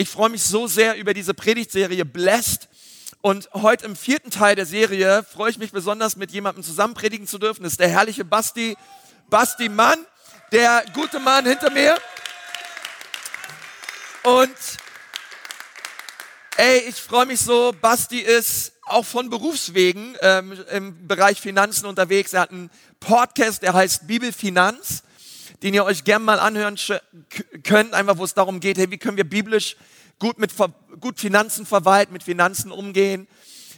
Ich freue mich so sehr über diese Predigtserie Blessed. Und heute im vierten Teil der Serie freue ich mich besonders, mit jemandem zusammen predigen zu dürfen. Das ist der herrliche Basti, Basti Mann, der gute Mann hinter mir. Und ey, ich freue mich so, Basti ist auch von Berufswegen ähm, im Bereich Finanzen unterwegs. Er hat einen Podcast, der heißt Bibelfinanz den ihr euch gern mal anhören könnt, einfach wo es darum geht, hey, wie können wir biblisch gut mit gut Finanzen verwalten, mit Finanzen umgehen.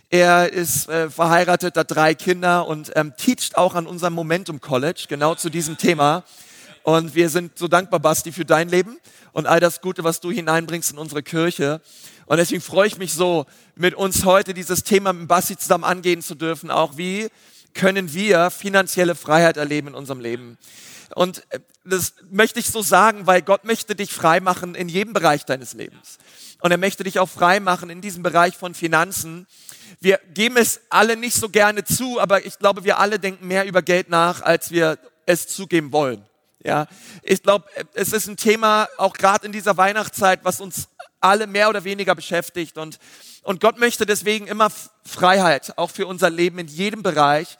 Er ist äh, verheiratet, hat drei Kinder und ähm, teacht auch an unserem Momentum College genau zu diesem Thema. Und wir sind so dankbar, Basti, für dein Leben und all das Gute, was du hineinbringst in unsere Kirche. Und deswegen freue ich mich so, mit uns heute dieses Thema mit Basti zusammen angehen zu dürfen. Auch wie können wir finanzielle Freiheit erleben in unserem Leben? Und äh, das möchte ich so sagen, weil Gott möchte dich frei machen in jedem Bereich deines Lebens. Und er möchte dich auch frei machen in diesem Bereich von Finanzen. Wir geben es alle nicht so gerne zu, aber ich glaube, wir alle denken mehr über Geld nach, als wir es zugeben wollen. Ja, ich glaube, es ist ein Thema auch gerade in dieser Weihnachtszeit, was uns alle mehr oder weniger beschäftigt und und Gott möchte deswegen immer Freiheit, auch für unser Leben in jedem Bereich.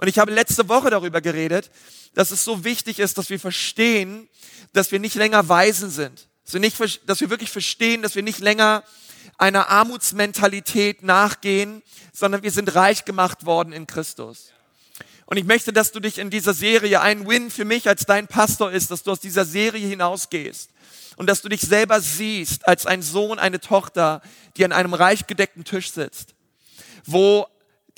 Und ich habe letzte Woche darüber geredet, dass es so wichtig ist, dass wir verstehen, dass wir nicht länger Weisen sind. Dass wir, nicht, dass wir wirklich verstehen, dass wir nicht länger einer Armutsmentalität nachgehen, sondern wir sind reich gemacht worden in Christus. Und ich möchte, dass du dich in dieser Serie, ein Win für mich als dein Pastor ist, dass du aus dieser Serie hinausgehst und dass du dich selber siehst als ein Sohn, eine Tochter, die an einem reich gedeckten Tisch sitzt, wo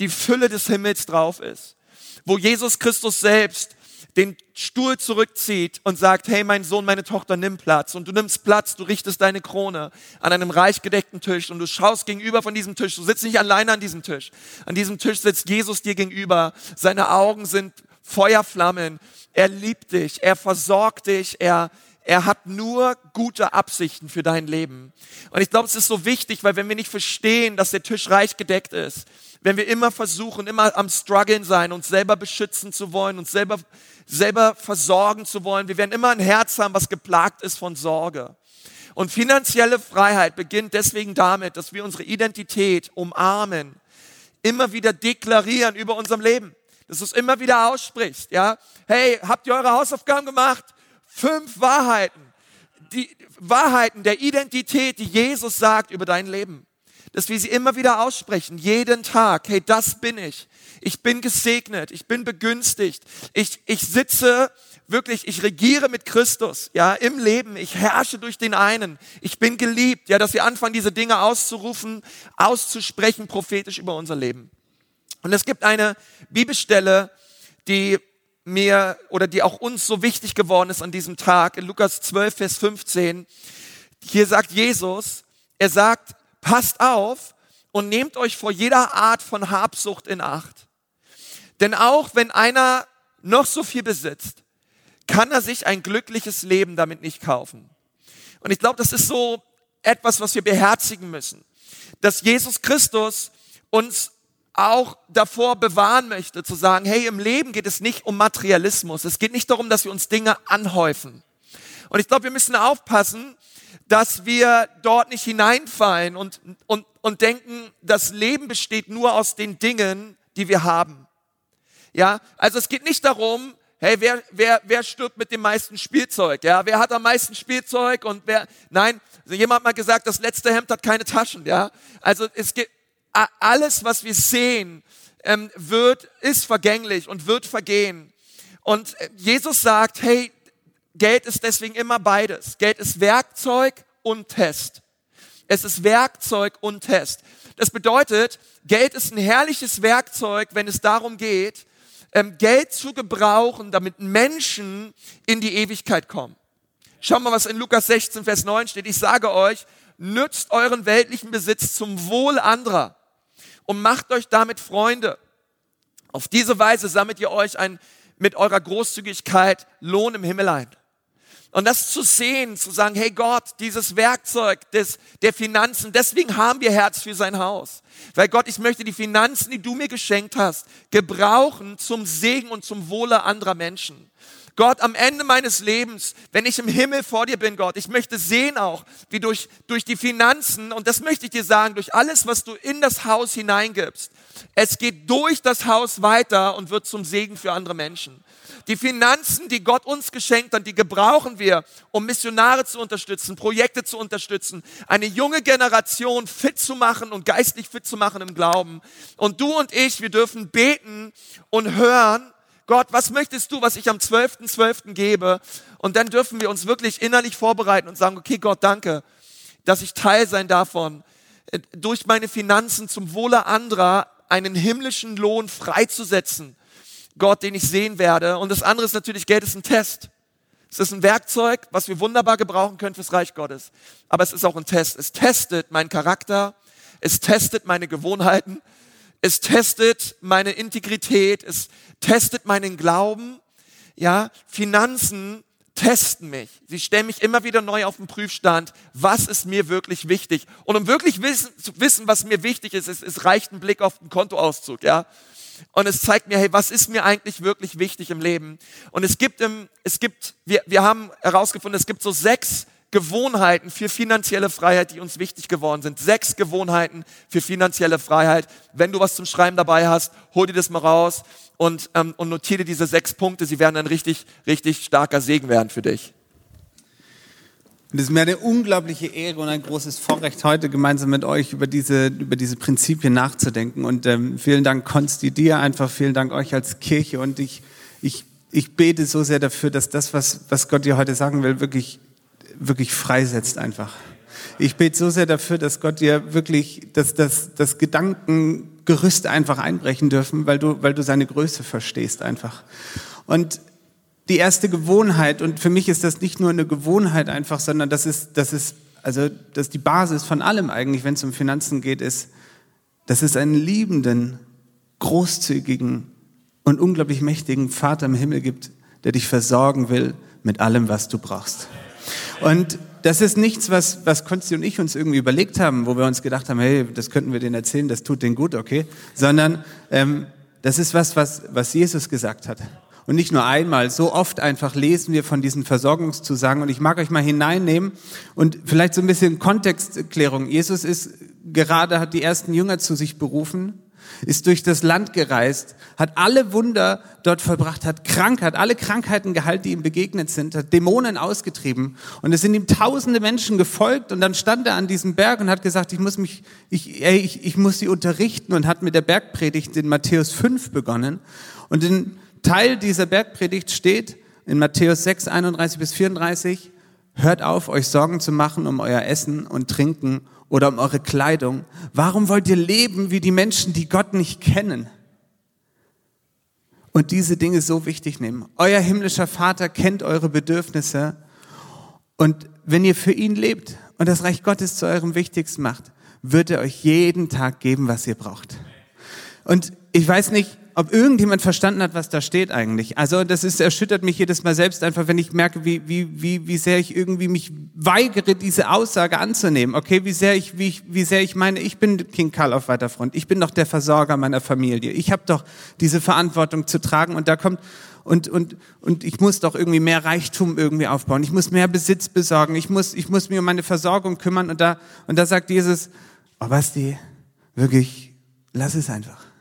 die Fülle des Himmels drauf ist, wo Jesus Christus selbst den Stuhl zurückzieht und sagt, hey mein Sohn, meine Tochter, nimm Platz. Und du nimmst Platz, du richtest deine Krone an einem reich gedeckten Tisch und du schaust gegenüber von diesem Tisch. Du sitzt nicht alleine an diesem Tisch. An diesem Tisch sitzt Jesus dir gegenüber. Seine Augen sind Feuerflammen. Er liebt dich, er versorgt dich, er, er hat nur gute Absichten für dein Leben. Und ich glaube, es ist so wichtig, weil wenn wir nicht verstehen, dass der Tisch reich gedeckt ist, wenn wir immer versuchen, immer am struggeln sein, uns selber beschützen zu wollen, uns selber, selber versorgen zu wollen, wir werden immer ein Herz haben, was geplagt ist von Sorge. Und finanzielle Freiheit beginnt deswegen damit, dass wir unsere Identität umarmen, immer wieder deklarieren über unserem Leben, dass du es immer wieder aussprichst, ja? Hey, habt ihr eure Hausaufgaben gemacht? Fünf Wahrheiten, die Wahrheiten der Identität, die Jesus sagt über dein Leben dass wir sie immer wieder aussprechen, jeden Tag. Hey, das bin ich. Ich bin gesegnet. Ich bin begünstigt. Ich, ich sitze wirklich, ich regiere mit Christus, ja, im Leben. Ich herrsche durch den einen. Ich bin geliebt. Ja, dass wir anfangen, diese Dinge auszurufen, auszusprechen, prophetisch über unser Leben. Und es gibt eine Bibelstelle, die mir oder die auch uns so wichtig geworden ist an diesem Tag, in Lukas 12, Vers 15. Hier sagt Jesus, er sagt, passt auf und nehmt euch vor jeder Art von Habsucht in Acht. Denn auch wenn einer noch so viel besitzt, kann er sich ein glückliches Leben damit nicht kaufen. Und ich glaube, das ist so etwas, was wir beherzigen müssen, dass Jesus Christus uns auch davor bewahren möchte, zu sagen, hey, im Leben geht es nicht um Materialismus. Es geht nicht darum, dass wir uns Dinge anhäufen. Und ich glaube, wir müssen aufpassen, dass wir dort nicht hineinfallen und, und, und denken, das Leben besteht nur aus den Dingen, die wir haben. Ja, also es geht nicht darum, hey, wer, wer, wer stirbt mit dem meisten Spielzeug? Ja, wer hat am meisten Spielzeug und wer, nein, jemand hat mal gesagt, das letzte Hemd hat keine Taschen, ja. Also es geht, alles, was wir sehen, ähm, wird, ist vergänglich und wird vergehen. Und äh, Jesus sagt, hey, Geld ist deswegen immer beides. Geld ist Werkzeug und Test. Es ist Werkzeug und Test. Das bedeutet, Geld ist ein herrliches Werkzeug, wenn es darum geht, ähm, Geld zu gebrauchen, damit Menschen in die Ewigkeit kommen. Schau mal, was in Lukas 16, Vers 9 steht. Ich sage euch, nützt euren weltlichen Besitz zum Wohl anderer und macht euch damit Freunde. Auf diese Weise sammelt ihr euch ein, mit eurer Großzügigkeit Lohn im Himmel ein. Und das zu sehen, zu sagen, hey Gott, dieses Werkzeug des, der Finanzen, deswegen haben wir Herz für sein Haus. Weil Gott, ich möchte die Finanzen, die du mir geschenkt hast, gebrauchen zum Segen und zum Wohle anderer Menschen. Gott, am Ende meines Lebens, wenn ich im Himmel vor dir bin, Gott, ich möchte sehen auch, wie durch, durch die Finanzen, und das möchte ich dir sagen, durch alles, was du in das Haus hineingibst, es geht durch das Haus weiter und wird zum Segen für andere Menschen. Die Finanzen, die Gott uns geschenkt hat, die gebrauchen wir, um Missionare zu unterstützen, Projekte zu unterstützen, eine junge Generation fit zu machen und geistlich fit zu machen im Glauben. Und du und ich, wir dürfen beten und hören, Gott, was möchtest du, was ich am 12.12. .12. gebe? Und dann dürfen wir uns wirklich innerlich vorbereiten und sagen, okay, Gott, danke, dass ich Teil sein davon, äh, durch meine Finanzen zum Wohle anderer einen himmlischen Lohn freizusetzen Gott, den ich sehen werde. Und das andere ist natürlich, Geld ist ein Test. Es ist ein Werkzeug, was wir wunderbar gebrauchen können fürs Reich Gottes. Aber es ist auch ein Test. Es testet meinen Charakter. Es testet meine Gewohnheiten. Es testet meine Integrität. Es testet meinen Glauben. Ja, Finanzen testen mich. Sie stellen mich immer wieder neu auf den Prüfstand. Was ist mir wirklich wichtig? Und um wirklich wissen, zu wissen, was mir wichtig ist, es, es reicht ein Blick auf den Kontoauszug, ja und es zeigt mir, hey, was ist mir eigentlich wirklich wichtig im Leben? Und es gibt, im, es gibt, wir, wir haben herausgefunden, es gibt so sechs Gewohnheiten für finanzielle Freiheit, die uns wichtig geworden sind. Sechs Gewohnheiten für finanzielle Freiheit. Wenn du was zum Schreiben dabei hast, hol dir das mal raus und, ähm, und notiere diese sechs Punkte. Sie werden ein richtig, richtig starker Segen werden für dich. Und es ist mir eine unglaubliche Ehre und ein großes Vorrecht, heute gemeinsam mit euch über diese, über diese Prinzipien nachzudenken. Und ähm, vielen Dank, Konsti, dir einfach, vielen Dank euch als Kirche. Und ich, ich, ich bete so sehr dafür, dass das, was, was Gott dir heute sagen will, wirklich, wirklich freisetzt einfach. Ich bete so sehr dafür, dass Gott dir wirklich, dass das, das Gedankengerüst einfach einbrechen dürfen, weil du, weil du seine Größe verstehst einfach. Und die erste Gewohnheit. Und für mich ist das nicht nur eine Gewohnheit einfach, sondern das ist, das ist, also, das ist die Basis von allem eigentlich, wenn es um Finanzen geht, ist, dass es einen liebenden, großzügigen und unglaublich mächtigen Vater im Himmel gibt, der dich versorgen will mit allem, was du brauchst. Und das ist nichts, was, was Konsti und ich uns irgendwie überlegt haben, wo wir uns gedacht haben, hey, das könnten wir denen erzählen, das tut denen gut, okay? Sondern ähm, das ist was, was, was Jesus gesagt hat. Und nicht nur einmal, so oft einfach lesen wir von diesen Versorgungszusagen. Und ich mag euch mal hineinnehmen und vielleicht so ein bisschen Kontextklärung. Jesus ist gerade, hat die ersten Jünger zu sich berufen, ist durch das Land gereist, hat alle Wunder dort vollbracht, hat Krankheit, alle Krankheiten geheilt, die ihm begegnet sind, hat Dämonen ausgetrieben. Und es sind ihm tausende Menschen gefolgt und dann stand er an diesem Berg und hat gesagt, ich muss mich, ich, ey, ich, ich muss sie unterrichten und hat mit der Bergpredigt in Matthäus 5 begonnen. Und in Teil dieser Bergpredigt steht in Matthäus 6, 31 bis 34, hört auf, euch Sorgen zu machen um euer Essen und Trinken oder um eure Kleidung. Warum wollt ihr leben wie die Menschen, die Gott nicht kennen? Und diese Dinge so wichtig nehmen. Euer himmlischer Vater kennt eure Bedürfnisse und wenn ihr für ihn lebt und das Reich Gottes zu eurem Wichtigsten macht, wird er euch jeden Tag geben, was ihr braucht. Und ich weiß nicht, ob irgendjemand verstanden hat, was da steht eigentlich. Also das ist, erschüttert mich jedes Mal selbst einfach, wenn ich merke, wie, wie, wie, wie sehr ich irgendwie mich weigere, diese Aussage anzunehmen. Okay, wie sehr ich, wie, ich, wie sehr ich meine, ich bin King Karl auf weiter Front. Ich bin doch der Versorger meiner Familie. Ich habe doch diese Verantwortung zu tragen und da kommt und, und, und ich muss doch irgendwie mehr Reichtum irgendwie aufbauen. Ich muss mehr Besitz besorgen. Ich muss, ich muss mir um meine Versorgung kümmern und da, und da sagt Jesus, oh Basti, wirklich, lass es einfach.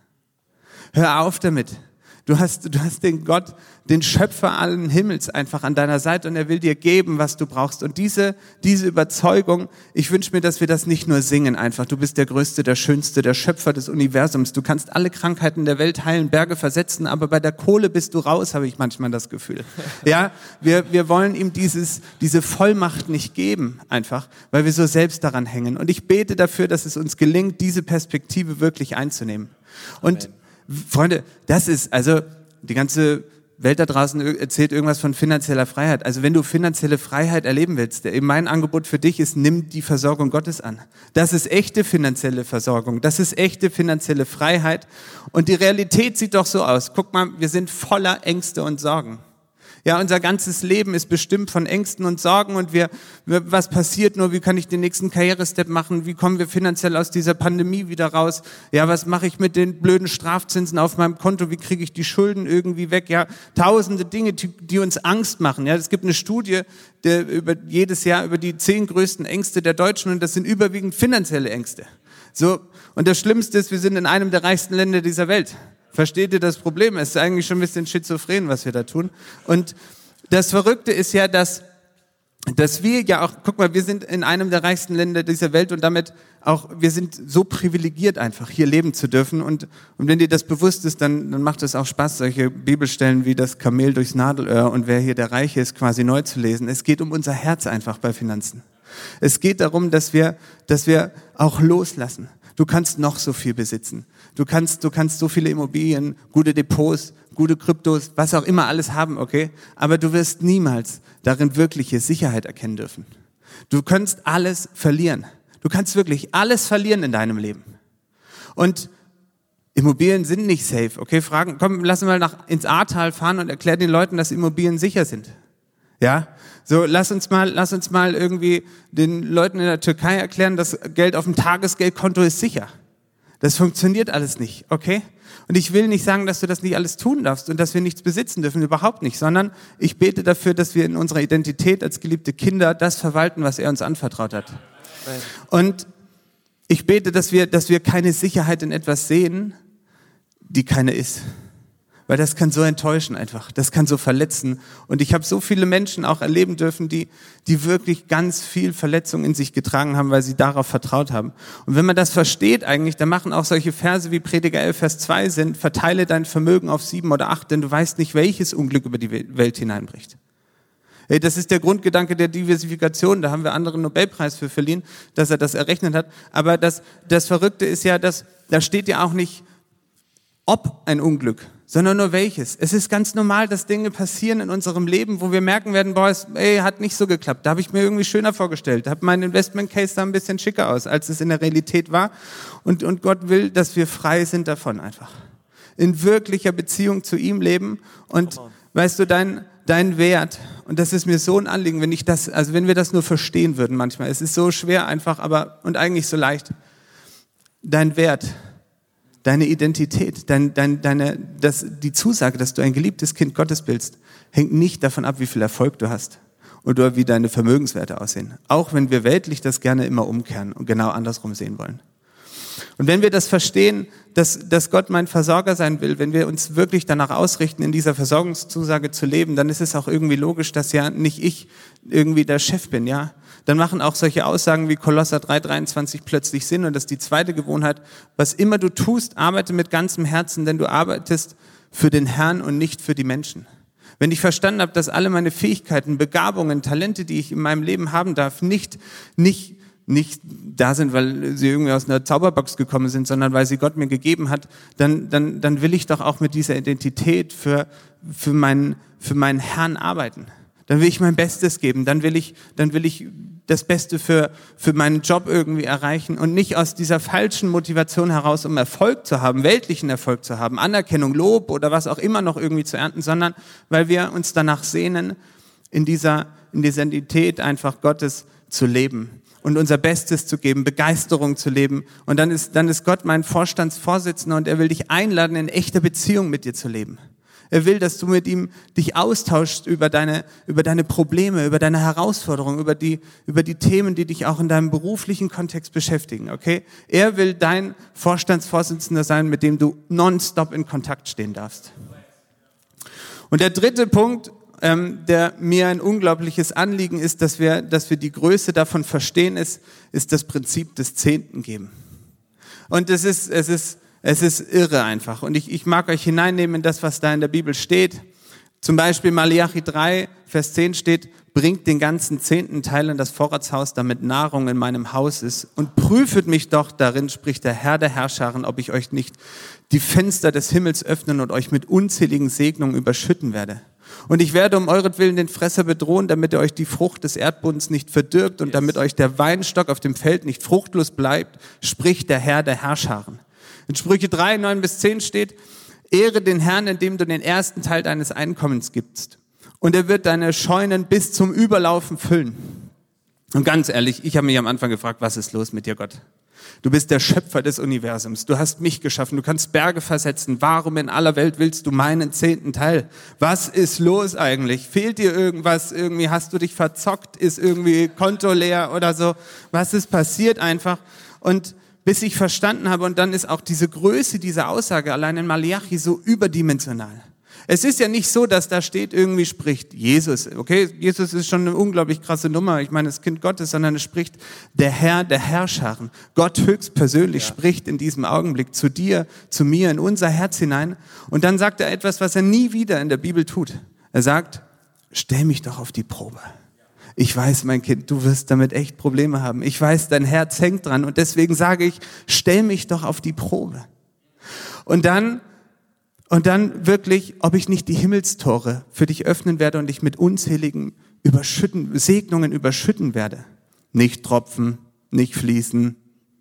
Hör auf damit. Du hast, du hast den Gott, den Schöpfer allen Himmels einfach an deiner Seite und er will dir geben, was du brauchst. Und diese, diese Überzeugung, ich wünsche mir, dass wir das nicht nur singen einfach. Du bist der Größte, der Schönste, der Schöpfer des Universums. Du kannst alle Krankheiten der Welt heilen, Berge versetzen, aber bei der Kohle bist du raus, habe ich manchmal das Gefühl. Ja, wir, wir wollen ihm dieses, diese Vollmacht nicht geben einfach, weil wir so selbst daran hängen. Und ich bete dafür, dass es uns gelingt, diese Perspektive wirklich einzunehmen. Und Amen Freunde, das ist, also die ganze Welt da draußen erzählt irgendwas von finanzieller Freiheit. Also wenn du finanzielle Freiheit erleben willst, mein Angebot für dich ist, nimm die Versorgung Gottes an. Das ist echte finanzielle Versorgung. Das ist echte finanzielle Freiheit. Und die Realität sieht doch so aus. Guck mal, wir sind voller Ängste und Sorgen. Ja, unser ganzes Leben ist bestimmt von Ängsten und Sorgen und wir, was passiert nur, wie kann ich den nächsten Karrierestep machen, wie kommen wir finanziell aus dieser Pandemie wieder raus, ja, was mache ich mit den blöden Strafzinsen auf meinem Konto, wie kriege ich die Schulden irgendwie weg, ja, tausende Dinge, die, die uns Angst machen, ja, es gibt eine Studie der, über jedes Jahr über die zehn größten Ängste der Deutschen und das sind überwiegend finanzielle Ängste. So, und das Schlimmste ist, wir sind in einem der reichsten Länder dieser Welt. Versteht ihr das Problem? Es ist eigentlich schon ein bisschen schizophren, was wir da tun. Und das Verrückte ist ja, dass, dass wir ja auch, guck mal, wir sind in einem der reichsten Länder dieser Welt und damit auch, wir sind so privilegiert einfach, hier leben zu dürfen. Und, und wenn dir das bewusst ist, dann, dann macht es auch Spaß, solche Bibelstellen wie das Kamel durchs Nadelöhr und wer hier der Reiche ist, quasi neu zu lesen. Es geht um unser Herz einfach bei Finanzen. Es geht darum, dass wir, dass wir auch loslassen. Du kannst noch so viel besitzen. Du kannst, du kannst so viele Immobilien, gute Depots, gute Kryptos, was auch immer alles haben, okay? Aber du wirst niemals darin wirkliche Sicherheit erkennen dürfen. Du kannst alles verlieren. Du kannst wirklich alles verlieren in deinem Leben. Und Immobilien sind nicht safe, okay? Fragen, komm, lass mal nach, ins Ahrtal fahren und erklär den Leuten, dass Immobilien sicher sind. Ja? So, lass uns mal, lass uns mal irgendwie den Leuten in der Türkei erklären, dass Geld auf dem Tagesgeldkonto ist sicher. Das funktioniert alles nicht, okay? Und ich will nicht sagen, dass du das nicht alles tun darfst und dass wir nichts besitzen dürfen, überhaupt nicht, sondern ich bete dafür, dass wir in unserer Identität als geliebte Kinder das verwalten, was er uns anvertraut hat. Und ich bete, dass wir, dass wir keine Sicherheit in etwas sehen, die keine ist weil das kann so enttäuschen einfach, das kann so verletzen. Und ich habe so viele Menschen auch erleben dürfen, die, die wirklich ganz viel Verletzung in sich getragen haben, weil sie darauf vertraut haben. Und wenn man das versteht eigentlich, dann machen auch solche Verse wie Prediger 11, Vers 2 sind, verteile dein Vermögen auf sieben oder acht, denn du weißt nicht, welches Unglück über die Welt hineinbricht. Hey, das ist der Grundgedanke der Diversifikation. Da haben wir anderen Nobelpreis für verliehen, dass er das errechnet hat. Aber das, das Verrückte ist ja, dass da steht ja auch nicht, ob ein Unglück, sondern nur welches. Es ist ganz normal, dass Dinge passieren in unserem Leben, wo wir merken werden, boah, es ey, hat nicht so geklappt. Da habe ich mir irgendwie schöner vorgestellt. Da hat mein Investment Case da ein bisschen schicker aus, als es in der Realität war. Und, und Gott will, dass wir frei sind davon einfach. In wirklicher Beziehung zu ihm leben. Und weißt du, dein, dein Wert, und das ist mir so ein Anliegen, wenn ich das, also wenn wir das nur verstehen würden manchmal. Es ist so schwer einfach, aber, und eigentlich so leicht. Dein Wert, deine Identität, dein, dein, deine, das, die Zusage, dass du ein geliebtes Kind Gottes bist, hängt nicht davon ab, wie viel Erfolg du hast oder wie deine Vermögenswerte aussehen. Auch wenn wir weltlich das gerne immer umkehren und genau andersrum sehen wollen. Und wenn wir das verstehen, dass, dass Gott mein Versorger sein will, wenn wir uns wirklich danach ausrichten, in dieser Versorgungszusage zu leben, dann ist es auch irgendwie logisch, dass ja nicht ich irgendwie der Chef bin, ja, dann machen auch solche Aussagen wie Kolosser 3,23 plötzlich Sinn. Und das ist die zweite Gewohnheit. Was immer du tust, arbeite mit ganzem Herzen, denn du arbeitest für den Herrn und nicht für die Menschen. Wenn ich verstanden habe, dass alle meine Fähigkeiten, Begabungen, Talente, die ich in meinem Leben haben darf, nicht, nicht, nicht da sind, weil sie irgendwie aus einer Zauberbox gekommen sind, sondern weil sie Gott mir gegeben hat, dann, dann, dann will ich doch auch mit dieser Identität für, für, meinen, für meinen Herrn arbeiten dann will ich mein Bestes geben, dann will ich, dann will ich das Beste für, für meinen Job irgendwie erreichen und nicht aus dieser falschen Motivation heraus, um Erfolg zu haben, weltlichen Erfolg zu haben, Anerkennung, Lob oder was auch immer noch irgendwie zu ernten, sondern weil wir uns danach sehnen, in dieser, in dieser Identität einfach Gottes zu leben und unser Bestes zu geben, Begeisterung zu leben. Und dann ist, dann ist Gott mein Vorstandsvorsitzender und er will dich einladen, in echter Beziehung mit dir zu leben. Er will, dass du mit ihm dich austauschst über deine, über deine Probleme, über deine Herausforderungen, über die, über die Themen, die dich auch in deinem beruflichen Kontext beschäftigen, okay? Er will dein Vorstandsvorsitzender sein, mit dem du nonstop in Kontakt stehen darfst. Und der dritte Punkt, ähm, der mir ein unglaubliches Anliegen ist, dass wir, dass wir die Größe davon verstehen, ist, ist das Prinzip des Zehnten geben. Und es ist, es ist es ist irre einfach. Und ich, ich mag euch hineinnehmen in das, was da in der Bibel steht. Zum Beispiel Malachi 3, Vers 10 steht, bringt den ganzen zehnten Teil in das Vorratshaus, damit Nahrung in meinem Haus ist. Und prüfet mich doch darin, spricht der Herr der Herrscharen, ob ich euch nicht die Fenster des Himmels öffnen und euch mit unzähligen Segnungen überschütten werde. Und ich werde um euretwillen den Fresser bedrohen, damit er euch die Frucht des Erdbodens nicht verdirbt und yes. damit euch der Weinstock auf dem Feld nicht fruchtlos bleibt, spricht der Herr der Herrscharen. In Sprüche 3, 9 bis 10 steht, Ehre den Herrn, indem du den ersten Teil deines Einkommens gibst und er wird deine Scheunen bis zum Überlaufen füllen. Und ganz ehrlich, ich habe mich am Anfang gefragt, was ist los mit dir, Gott? Du bist der Schöpfer des Universums. Du hast mich geschaffen. Du kannst Berge versetzen. Warum in aller Welt willst du meinen zehnten Teil? Was ist los eigentlich? Fehlt dir irgendwas? Irgendwie hast du dich verzockt? Ist irgendwie Konto leer oder so? Was ist passiert einfach? Und bis ich verstanden habe, und dann ist auch diese Größe dieser Aussage allein in Malachi so überdimensional. Es ist ja nicht so, dass da steht, irgendwie spricht Jesus. Okay, Jesus ist schon eine unglaublich krasse Nummer. Ich meine, das Kind Gottes, sondern es spricht der Herr der Herrscharen. Gott höchstpersönlich ja. spricht in diesem Augenblick zu dir, zu mir, in unser Herz hinein. Und dann sagt er etwas, was er nie wieder in der Bibel tut. Er sagt, stell mich doch auf die Probe. Ich weiß, mein Kind, du wirst damit echt Probleme haben. Ich weiß, dein Herz hängt dran. Und deswegen sage ich, stell mich doch auf die Probe. Und dann und dann wirklich, ob ich nicht die Himmelstore für dich öffnen werde und dich mit unzähligen überschütten, Segnungen überschütten werde. Nicht tropfen, nicht fließen,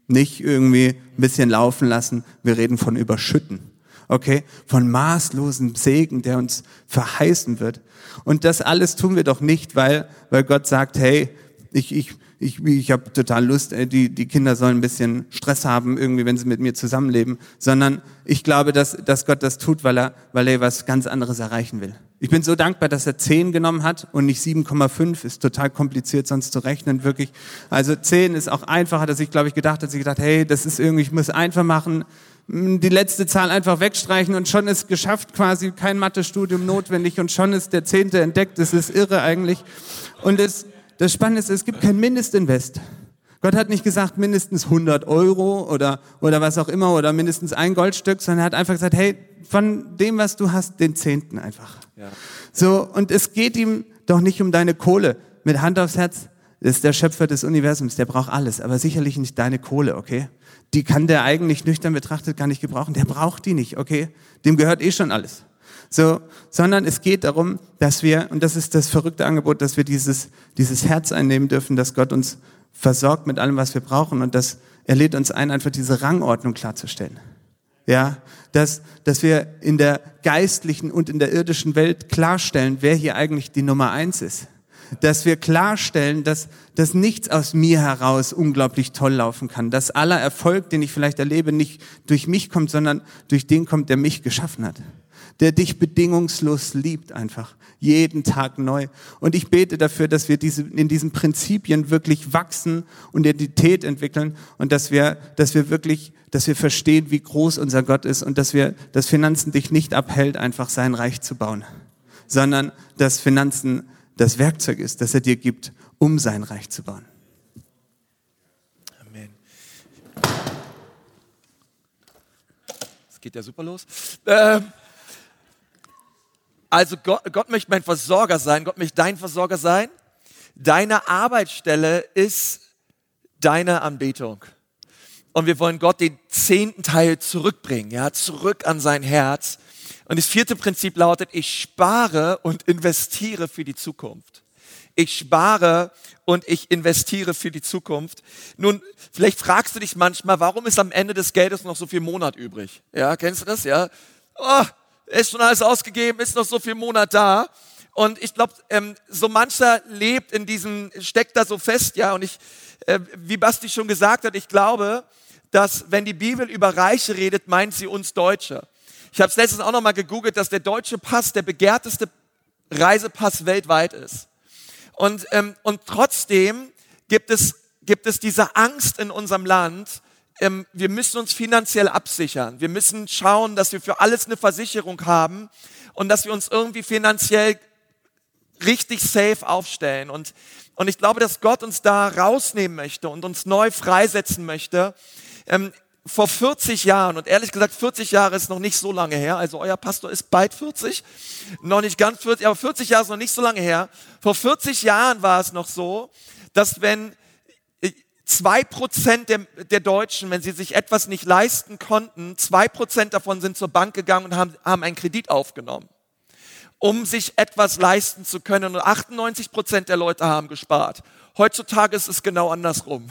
nicht irgendwie ein bisschen laufen lassen. Wir reden von überschütten. Okay? Von maßlosen Segen, der uns verheißen wird. Und das alles tun wir doch nicht, weil, weil Gott sagt, hey, ich, ich, ich, ich habe total Lust, äh, die, die Kinder sollen ein bisschen Stress haben, irgendwie, wenn sie mit mir zusammenleben, sondern ich glaube, dass, dass Gott das tut, weil er, weil er was ganz anderes erreichen will. Ich bin so dankbar, dass er 10 genommen hat und nicht 7,5. Ist total kompliziert sonst zu rechnen, wirklich. Also 10 ist auch einfacher, dass ich, glaube ich, gedacht, dass ich gedacht, hey, das ist irgendwie, ich muss einfach machen, die letzte Zahl einfach wegstreichen und schon ist geschafft, quasi kein Mathestudium notwendig und schon ist der Zehnte entdeckt. Das ist irre eigentlich. Und es, das Spannende ist, es gibt kein Mindestinvest. Gott hat nicht gesagt mindestens 100 Euro oder, oder was auch immer oder mindestens ein Goldstück, sondern er hat einfach gesagt, hey, von dem, was du hast, den Zehnten einfach. Ja. So, und es geht ihm doch nicht um deine Kohle. Mit Hand aufs Herz, das ist der Schöpfer des Universums, der braucht alles, aber sicherlich nicht deine Kohle, okay? Die kann der eigentlich nüchtern betrachtet gar nicht gebrauchen. Der braucht die nicht, okay? Dem gehört eh schon alles. So, sondern es geht darum, dass wir, und das ist das verrückte Angebot, dass wir dieses, dieses Herz einnehmen dürfen, dass Gott uns versorgt mit allem, was wir brauchen und dass er lädt uns ein, einfach diese Rangordnung klarzustellen. Ja, dass, dass wir in der geistlichen und in der irdischen Welt klarstellen, wer hier eigentlich die Nummer eins ist. Dass wir klarstellen, dass, dass nichts aus mir heraus unglaublich toll laufen kann. Dass aller Erfolg, den ich vielleicht erlebe, nicht durch mich kommt, sondern durch den kommt, der mich geschaffen hat der dich bedingungslos liebt einfach. Jeden Tag neu. Und ich bete dafür, dass wir diese, in diesen Prinzipien wirklich wachsen und Identität entwickeln und dass wir, dass wir wirklich, dass wir verstehen, wie groß unser Gott ist und dass wir, dass Finanzen dich nicht abhält, einfach sein Reich zu bauen, sondern dass Finanzen das Werkzeug ist, das er dir gibt, um sein Reich zu bauen. Amen. Es geht ja super los. Ähm also Gott, Gott möchte mein Versorger sein, Gott möchte dein Versorger sein. Deine Arbeitsstelle ist deine Anbetung. Und wir wollen Gott den zehnten Teil zurückbringen, ja, zurück an sein Herz. Und das vierte Prinzip lautet, ich spare und investiere für die Zukunft. Ich spare und ich investiere für die Zukunft. Nun, vielleicht fragst du dich manchmal, warum ist am Ende des Geldes noch so viel Monat übrig? Ja, kennst du das? Ja. Oh, ist schon alles ausgegeben, ist noch so viel Monat da. Und ich glaube, ähm, so mancher lebt in diesem, steckt da so fest, ja. Und ich, äh, wie Basti schon gesagt hat, ich glaube, dass wenn die Bibel über Reiche redet, meint sie uns Deutsche. Ich habe es letztens auch nochmal gegoogelt, dass der deutsche Pass der begehrteste Reisepass weltweit ist. Und, ähm, und trotzdem gibt es, gibt es diese Angst in unserem Land, ähm, wir müssen uns finanziell absichern. Wir müssen schauen, dass wir für alles eine Versicherung haben und dass wir uns irgendwie finanziell richtig safe aufstellen. Und, und ich glaube, dass Gott uns da rausnehmen möchte und uns neu freisetzen möchte. Ähm, vor 40 Jahren, und ehrlich gesagt, 40 Jahre ist noch nicht so lange her, also euer Pastor ist bald 40, noch nicht ganz 40, aber 40 Jahre ist noch nicht so lange her. Vor 40 Jahren war es noch so, dass wenn Zwei Prozent der, der, Deutschen, wenn sie sich etwas nicht leisten konnten, zwei Prozent davon sind zur Bank gegangen und haben, haben einen Kredit aufgenommen, um sich etwas leisten zu können. Und 98 Prozent der Leute haben gespart. Heutzutage ist es genau andersrum.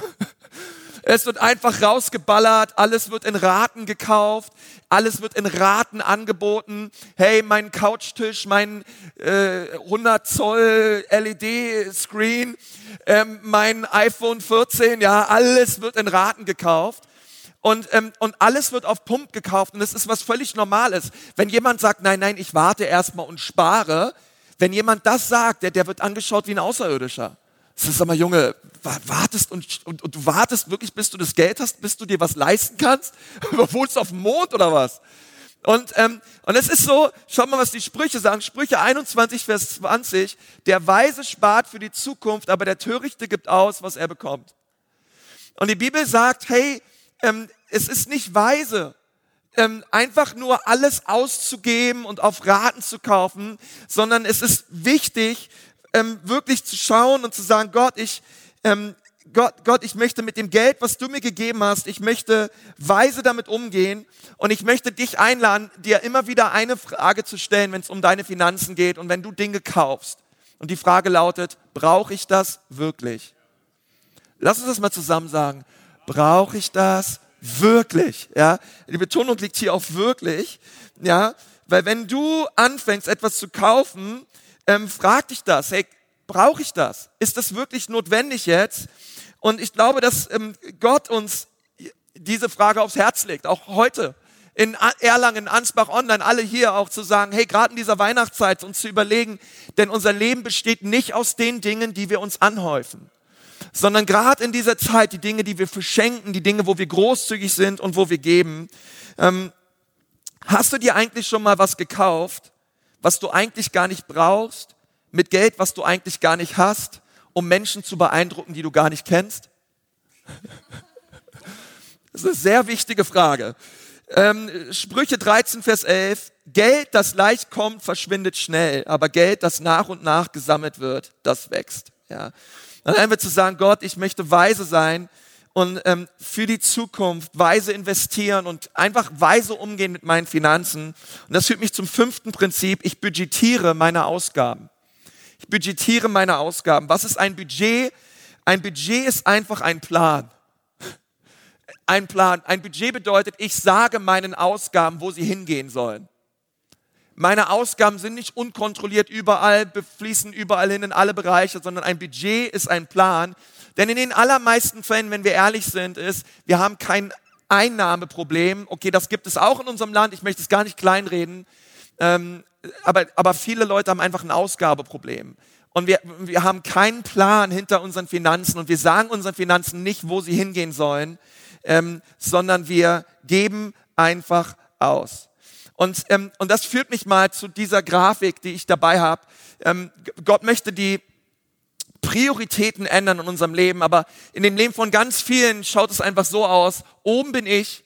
Es wird einfach rausgeballert, alles wird in Raten gekauft, alles wird in Raten angeboten. Hey, mein Couchtisch, mein äh, 100 Zoll LED-Screen, ähm, mein iPhone 14, ja, alles wird in Raten gekauft. Und, ähm, und alles wird auf Pump gekauft und das ist was völlig Normales. Wenn jemand sagt, nein, nein, ich warte erstmal und spare, wenn jemand das sagt, der, der wird angeschaut wie ein Außerirdischer. Ist aber Junge, wartest und, und, und, du wartest wirklich, bis du das Geld hast, bis du dir was leisten kannst? Wohnst du auf dem Mond oder was? Und, ähm, und es ist so, schau mal, was die Sprüche sagen. Sprüche 21, Vers 20. Der Weise spart für die Zukunft, aber der Törichte gibt aus, was er bekommt. Und die Bibel sagt, hey, ähm, es ist nicht weise, ähm, einfach nur alles auszugeben und auf Raten zu kaufen, sondern es ist wichtig, ähm, wirklich zu schauen und zu sagen, Gott, ich, ähm, Gott, Gott, ich möchte mit dem Geld, was du mir gegeben hast, ich möchte weise damit umgehen und ich möchte dich einladen, dir immer wieder eine Frage zu stellen, wenn es um deine Finanzen geht und wenn du Dinge kaufst. Und die Frage lautet, brauche ich das wirklich? Lass uns das mal zusammen sagen brauche ich das wirklich? Ja, die Betonung liegt hier auf wirklich. Ja, weil wenn du anfängst, etwas zu kaufen, ähm, frag dich das. Hey, brauche ich das? Ist das wirklich notwendig jetzt? Und ich glaube, dass ähm, Gott uns diese Frage aufs Herz legt, auch heute in Erlangen, Ansbach Online, alle hier auch zu sagen, hey, gerade in dieser Weihnachtszeit uns zu überlegen, denn unser Leben besteht nicht aus den Dingen, die wir uns anhäufen sondern gerade in dieser Zeit die Dinge, die wir verschenken, die Dinge, wo wir großzügig sind und wo wir geben. Ähm, hast du dir eigentlich schon mal was gekauft, was du eigentlich gar nicht brauchst, mit Geld, was du eigentlich gar nicht hast, um Menschen zu beeindrucken, die du gar nicht kennst? Das ist eine sehr wichtige Frage. Ähm, Sprüche 13, Vers 11. Geld, das leicht kommt, verschwindet schnell, aber Geld, das nach und nach gesammelt wird, das wächst. Ja. Dann einfach zu sagen, Gott, ich möchte weise sein und ähm, für die Zukunft weise investieren und einfach weise umgehen mit meinen Finanzen. Und das führt mich zum fünften Prinzip. Ich budgetiere meine Ausgaben. Ich budgetiere meine Ausgaben. Was ist ein Budget? Ein Budget ist einfach ein Plan. Ein Plan. Ein Budget bedeutet, ich sage meinen Ausgaben, wo sie hingehen sollen. Meine Ausgaben sind nicht unkontrolliert überall, fließen überall hin in alle Bereiche, sondern ein Budget ist ein Plan. Denn in den allermeisten Fällen, wenn wir ehrlich sind, ist, wir haben kein Einnahmeproblem. Okay, das gibt es auch in unserem Land. Ich möchte es gar nicht kleinreden. Ähm, aber, aber viele Leute haben einfach ein Ausgabeproblem. Und wir, wir haben keinen Plan hinter unseren Finanzen und wir sagen unseren Finanzen nicht, wo sie hingehen sollen, ähm, sondern wir geben einfach aus. Und, ähm, und das führt mich mal zu dieser Grafik, die ich dabei habe. Ähm, Gott möchte die Prioritäten ändern in unserem Leben, aber in dem Leben von ganz vielen schaut es einfach so aus. Oben bin ich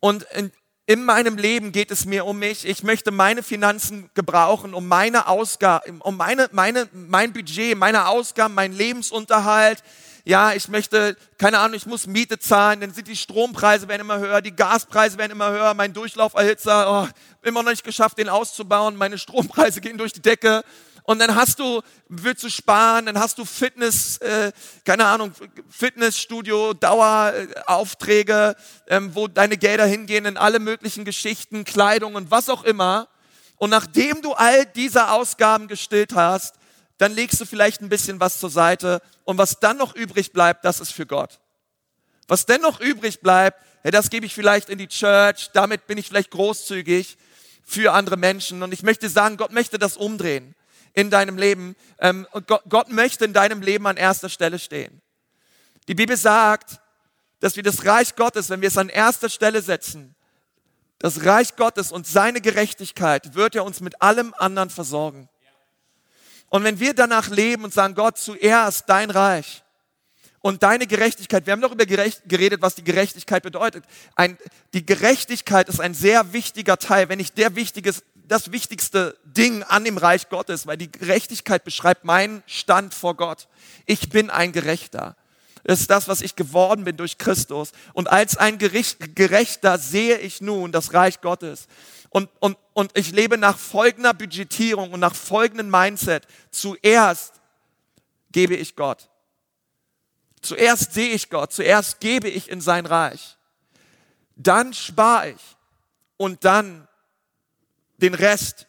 und in, in meinem Leben geht es mir um mich. Ich möchte meine Finanzen gebrauchen, um meine Ausgaben, um meine, meine, mein Budget, meine Ausgaben, meinen Lebensunterhalt, ja, ich möchte, keine Ahnung, ich muss Miete zahlen, dann sind die Strompreise werden immer höher, die Gaspreise werden immer höher, mein Durchlauferhitzer, oh, immer noch nicht geschafft, den auszubauen, meine Strompreise gehen durch die Decke. Und dann hast du, willst du sparen, dann hast du Fitness, äh, keine Ahnung, Fitnessstudio, Daueraufträge, ähm, wo deine Gelder hingehen in alle möglichen Geschichten, Kleidung und was auch immer. Und nachdem du all diese Ausgaben gestillt hast, dann legst du vielleicht ein bisschen was zur Seite und was dann noch übrig bleibt, das ist für Gott. Was dennoch übrig bleibt, ja, das gebe ich vielleicht in die Church, damit bin ich vielleicht großzügig für andere Menschen und ich möchte sagen, Gott möchte das umdrehen in deinem Leben. Ähm, Gott, Gott möchte in deinem Leben an erster Stelle stehen. Die Bibel sagt, dass wir das Reich Gottes, wenn wir es an erster Stelle setzen, das Reich Gottes und seine Gerechtigkeit wird er uns mit allem anderen versorgen. Und wenn wir danach leben und sagen, Gott, zuerst dein Reich und deine Gerechtigkeit, wir haben darüber geredet, was die Gerechtigkeit bedeutet. Ein, die Gerechtigkeit ist ein sehr wichtiger Teil, wenn nicht der wichtiges, das wichtigste Ding an dem Reich Gottes, weil die Gerechtigkeit beschreibt meinen Stand vor Gott. Ich bin ein Gerechter. Das ist das, was ich geworden bin durch Christus. Und als ein Gerechter sehe ich nun das Reich Gottes. Und, und, und ich lebe nach folgender Budgetierung und nach folgendem Mindset. Zuerst gebe ich Gott. Zuerst sehe ich Gott, zuerst gebe ich in sein Reich. Dann spare ich und dann den Rest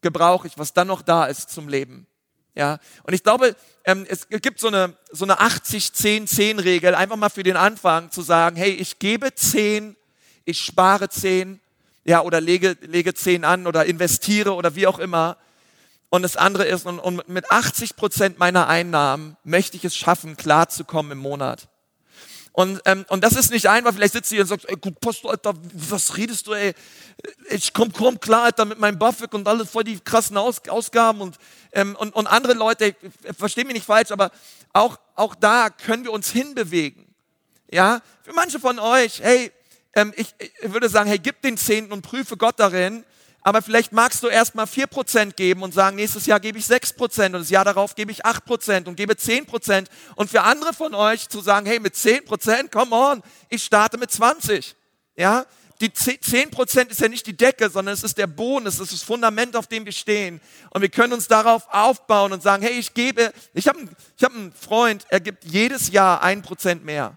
gebrauche ich, was dann noch da ist zum Leben. Ja, und ich glaube, ähm, es gibt so eine, so eine 80-10-10-Regel, einfach mal für den Anfang zu sagen, hey, ich gebe 10, ich spare 10, ja, oder lege, lege 10 an oder investiere oder wie auch immer. Und das andere ist, und, und mit 80 Prozent meiner Einnahmen möchte ich es schaffen, klarzukommen im Monat. Und, ähm, und das ist nicht einfach, vielleicht sitzt du hier und sagst, ey, Pastor, Alter, was redest du, ey? Ich komm komm klar, Alter, mit meinem Buffett und alles voll die krassen Aus Ausgaben und, ähm, und, und andere Leute, versteh mich nicht falsch, aber auch, auch da können wir uns hinbewegen. Ja, für manche von euch, hey, ähm, ich, ich würde sagen, hey, gib den Zehnten und prüfe Gott darin, aber vielleicht magst du erstmal vier Prozent geben und sagen, nächstes Jahr gebe ich sechs Prozent und das Jahr darauf gebe ich acht Prozent und gebe zehn Prozent. Und für andere von euch zu sagen, hey, mit zehn Prozent, come on, ich starte mit 20. Ja, die zehn Prozent ist ja nicht die Decke, sondern es ist der Boden, es ist das Fundament, auf dem wir stehen. Und wir können uns darauf aufbauen und sagen, hey, ich gebe, ich habe ich hab einen Freund, er gibt jedes Jahr ein Prozent mehr.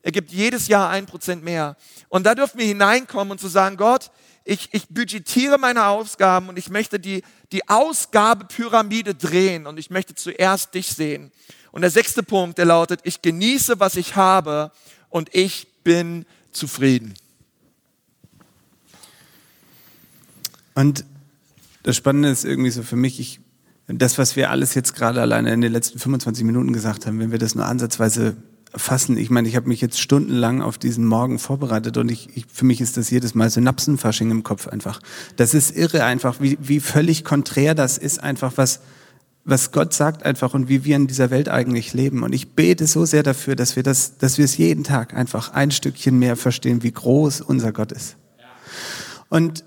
Er gibt jedes Jahr ein Prozent mehr. Und da dürfen wir hineinkommen und zu sagen, Gott, ich, ich budgetiere meine Ausgaben und ich möchte die, die Ausgabepyramide drehen und ich möchte zuerst dich sehen. Und der sechste Punkt, der lautet, ich genieße, was ich habe und ich bin zufrieden. Und das Spannende ist irgendwie so für mich, ich, das, was wir alles jetzt gerade alleine in den letzten 25 Minuten gesagt haben, wenn wir das nur ansatzweise fassen. Ich meine, ich habe mich jetzt stundenlang auf diesen Morgen vorbereitet und ich, ich, für mich ist das jedes Mal Synapsenfasching im Kopf einfach. Das ist irre einfach, wie, wie völlig konträr das ist einfach, was, was Gott sagt einfach und wie wir in dieser Welt eigentlich leben. Und ich bete so sehr dafür, dass wir das, dass wir es jeden Tag einfach ein Stückchen mehr verstehen, wie groß unser Gott ist. Und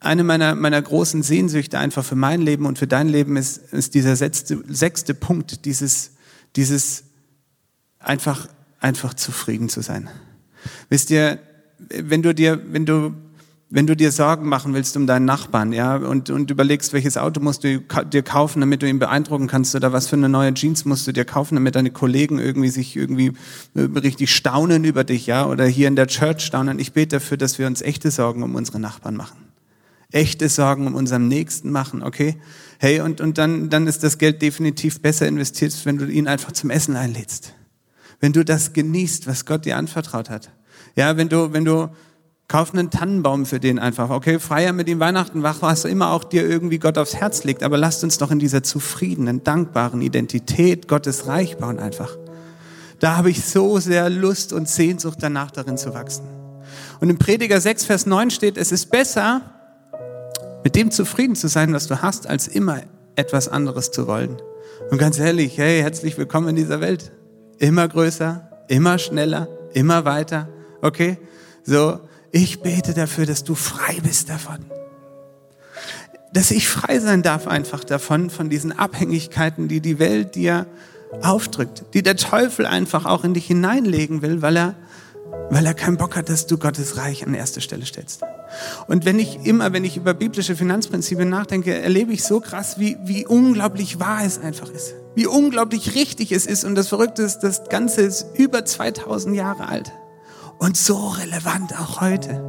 eine meiner, meiner großen Sehnsüchte einfach für mein Leben und für dein Leben ist, ist dieser sechste, sechste Punkt, dieses, dieses einfach, einfach zufrieden zu sein. Wisst ihr, wenn du dir, wenn du, wenn du dir Sorgen machen willst um deinen Nachbarn, ja, und, und überlegst, welches Auto musst du dir kaufen, damit du ihn beeindrucken kannst, oder was für eine neue Jeans musst du dir kaufen, damit deine Kollegen irgendwie sich irgendwie äh, richtig staunen über dich, ja, oder hier in der Church staunen. Ich bete dafür, dass wir uns echte Sorgen um unsere Nachbarn machen. Echte Sorgen um unseren Nächsten machen, okay? Hey, und, und dann, dann ist das Geld definitiv besser investiert, wenn du ihn einfach zum Essen einlädst wenn du das genießt, was Gott dir anvertraut hat. Ja, wenn du, wenn du, kauf einen Tannenbaum für den einfach. Okay, feier mit ihm Weihnachten, was immer auch dir irgendwie Gott aufs Herz legt. Aber lasst uns doch in dieser zufriedenen, dankbaren Identität Gottes Reich bauen einfach. Da habe ich so sehr Lust und Sehnsucht danach, darin zu wachsen. Und im Prediger 6, Vers 9 steht, es ist besser, mit dem zufrieden zu sein, was du hast, als immer etwas anderes zu wollen. Und ganz ehrlich, hey, herzlich willkommen in dieser Welt immer größer, immer schneller, immer weiter. Okay? So, ich bete dafür, dass du frei bist davon. Dass ich frei sein darf einfach davon, von diesen Abhängigkeiten, die die Welt dir aufdrückt, die der Teufel einfach auch in dich hineinlegen will, weil er, weil er keinen Bock hat, dass du Gottes Reich an erste Stelle stellst. Und wenn ich immer, wenn ich über biblische Finanzprinzipien nachdenke, erlebe ich so krass, wie, wie unglaublich wahr es einfach ist wie unglaublich richtig es ist. Und das Verrückte ist, das Ganze ist über 2000 Jahre alt und so relevant auch heute.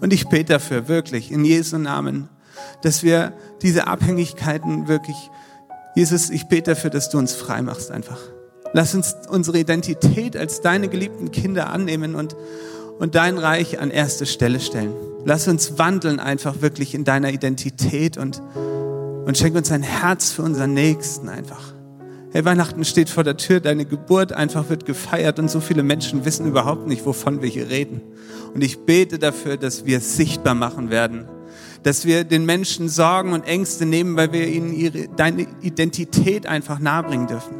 Und ich bete dafür wirklich in Jesu Namen, dass wir diese Abhängigkeiten wirklich, Jesus, ich bete dafür, dass du uns frei machst einfach. Lass uns unsere Identität als deine geliebten Kinder annehmen und, und dein Reich an erste Stelle stellen. Lass uns wandeln einfach wirklich in deiner Identität und, und schenk uns ein Herz für unseren Nächsten einfach. Hey, Weihnachten steht vor der Tür, deine Geburt einfach wird gefeiert und so viele Menschen wissen überhaupt nicht, wovon wir hier reden. Und ich bete dafür, dass wir es sichtbar machen werden, dass wir den Menschen Sorgen und Ängste nehmen, weil wir ihnen ihre, deine Identität einfach nahebringen dürfen.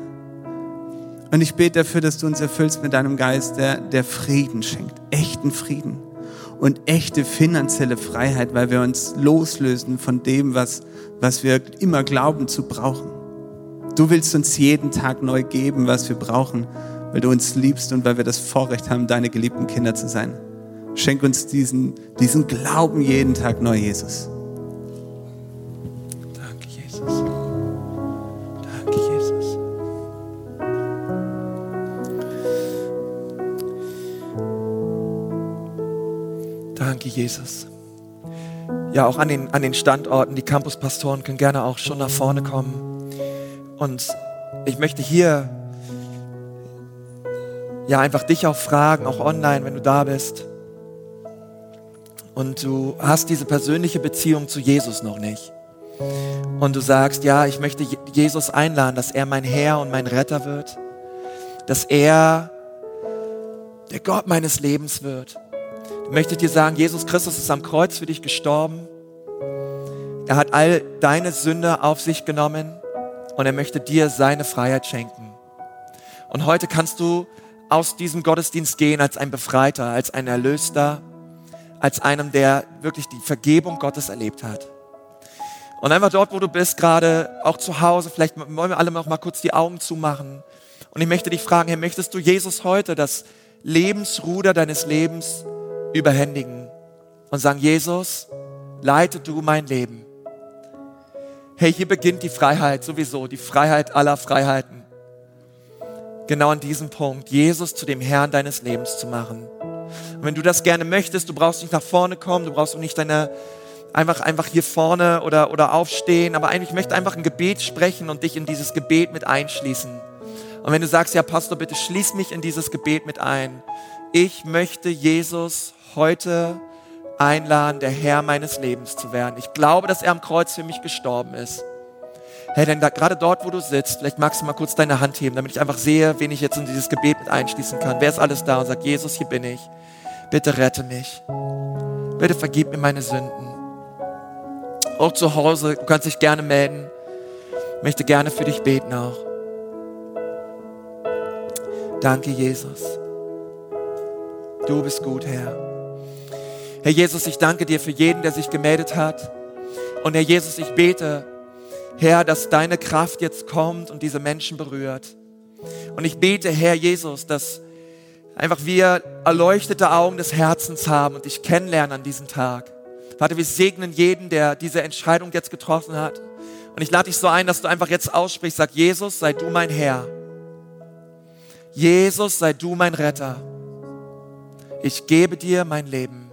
Und ich bete dafür, dass du uns erfüllst mit deinem Geist, der, der Frieden schenkt, echten Frieden und echte finanzielle Freiheit, weil wir uns loslösen von dem, was, was wir immer glauben zu brauchen. Du willst uns jeden Tag neu geben, was wir brauchen, weil du uns liebst und weil wir das Vorrecht haben, deine geliebten Kinder zu sein. Schenk uns diesen, diesen Glauben jeden Tag neu, Jesus. Jesus. Ja, auch an den, an den Standorten, die Campuspastoren können gerne auch schon nach vorne kommen. Und ich möchte hier ja einfach dich auch fragen, auch online, wenn du da bist. Und du hast diese persönliche Beziehung zu Jesus noch nicht. Und du sagst, ja, ich möchte Jesus einladen, dass er mein Herr und mein Retter wird. Dass er der Gott meines Lebens wird. Ich möchte dir sagen, Jesus Christus ist am Kreuz für dich gestorben. Er hat all deine Sünde auf sich genommen und er möchte dir seine Freiheit schenken. Und heute kannst du aus diesem Gottesdienst gehen als ein Befreiter, als ein Erlöster, als einem, der wirklich die Vergebung Gottes erlebt hat. Und einfach dort, wo du bist, gerade auch zu Hause, vielleicht wollen wir alle noch mal kurz die Augen zumachen. Und ich möchte dich fragen, Herr, möchtest du Jesus heute das Lebensruder deines Lebens überhändigen und sagen, Jesus, leite du mein Leben. Hey, hier beginnt die Freiheit sowieso, die Freiheit aller Freiheiten. Genau an diesem Punkt, Jesus zu dem Herrn deines Lebens zu machen. Und wenn du das gerne möchtest, du brauchst nicht nach vorne kommen, du brauchst auch nicht deine, einfach, einfach hier vorne oder, oder aufstehen, aber eigentlich möchte einfach ein Gebet sprechen und dich in dieses Gebet mit einschließen. Und wenn du sagst, ja Pastor, bitte schließ mich in dieses Gebet mit ein. Ich möchte Jesus heute einladen, der Herr meines Lebens zu werden. Ich glaube, dass er am Kreuz für mich gestorben ist. Hey, denn da, gerade dort, wo du sitzt, vielleicht magst du mal kurz deine Hand heben, damit ich einfach sehe, wen ich jetzt in dieses Gebet mit einschließen kann. Wer ist alles da und sagt, Jesus, hier bin ich. Bitte rette mich. Bitte vergib mir meine Sünden. Auch zu Hause, du kannst dich gerne melden. Ich möchte gerne für dich beten auch. Danke, Jesus. Du bist gut, Herr. Herr Jesus, ich danke dir für jeden, der sich gemeldet hat. Und Herr Jesus, ich bete, Herr, dass deine Kraft jetzt kommt und diese Menschen berührt. Und ich bete, Herr Jesus, dass einfach wir erleuchtete Augen des Herzens haben und dich kennenlernen an diesem Tag. Vater, wir segnen jeden, der diese Entscheidung jetzt getroffen hat. Und ich lade dich so ein, dass du einfach jetzt aussprichst, sag, Jesus, sei du mein Herr. Jesus, sei du mein Retter. Ich gebe dir mein Leben.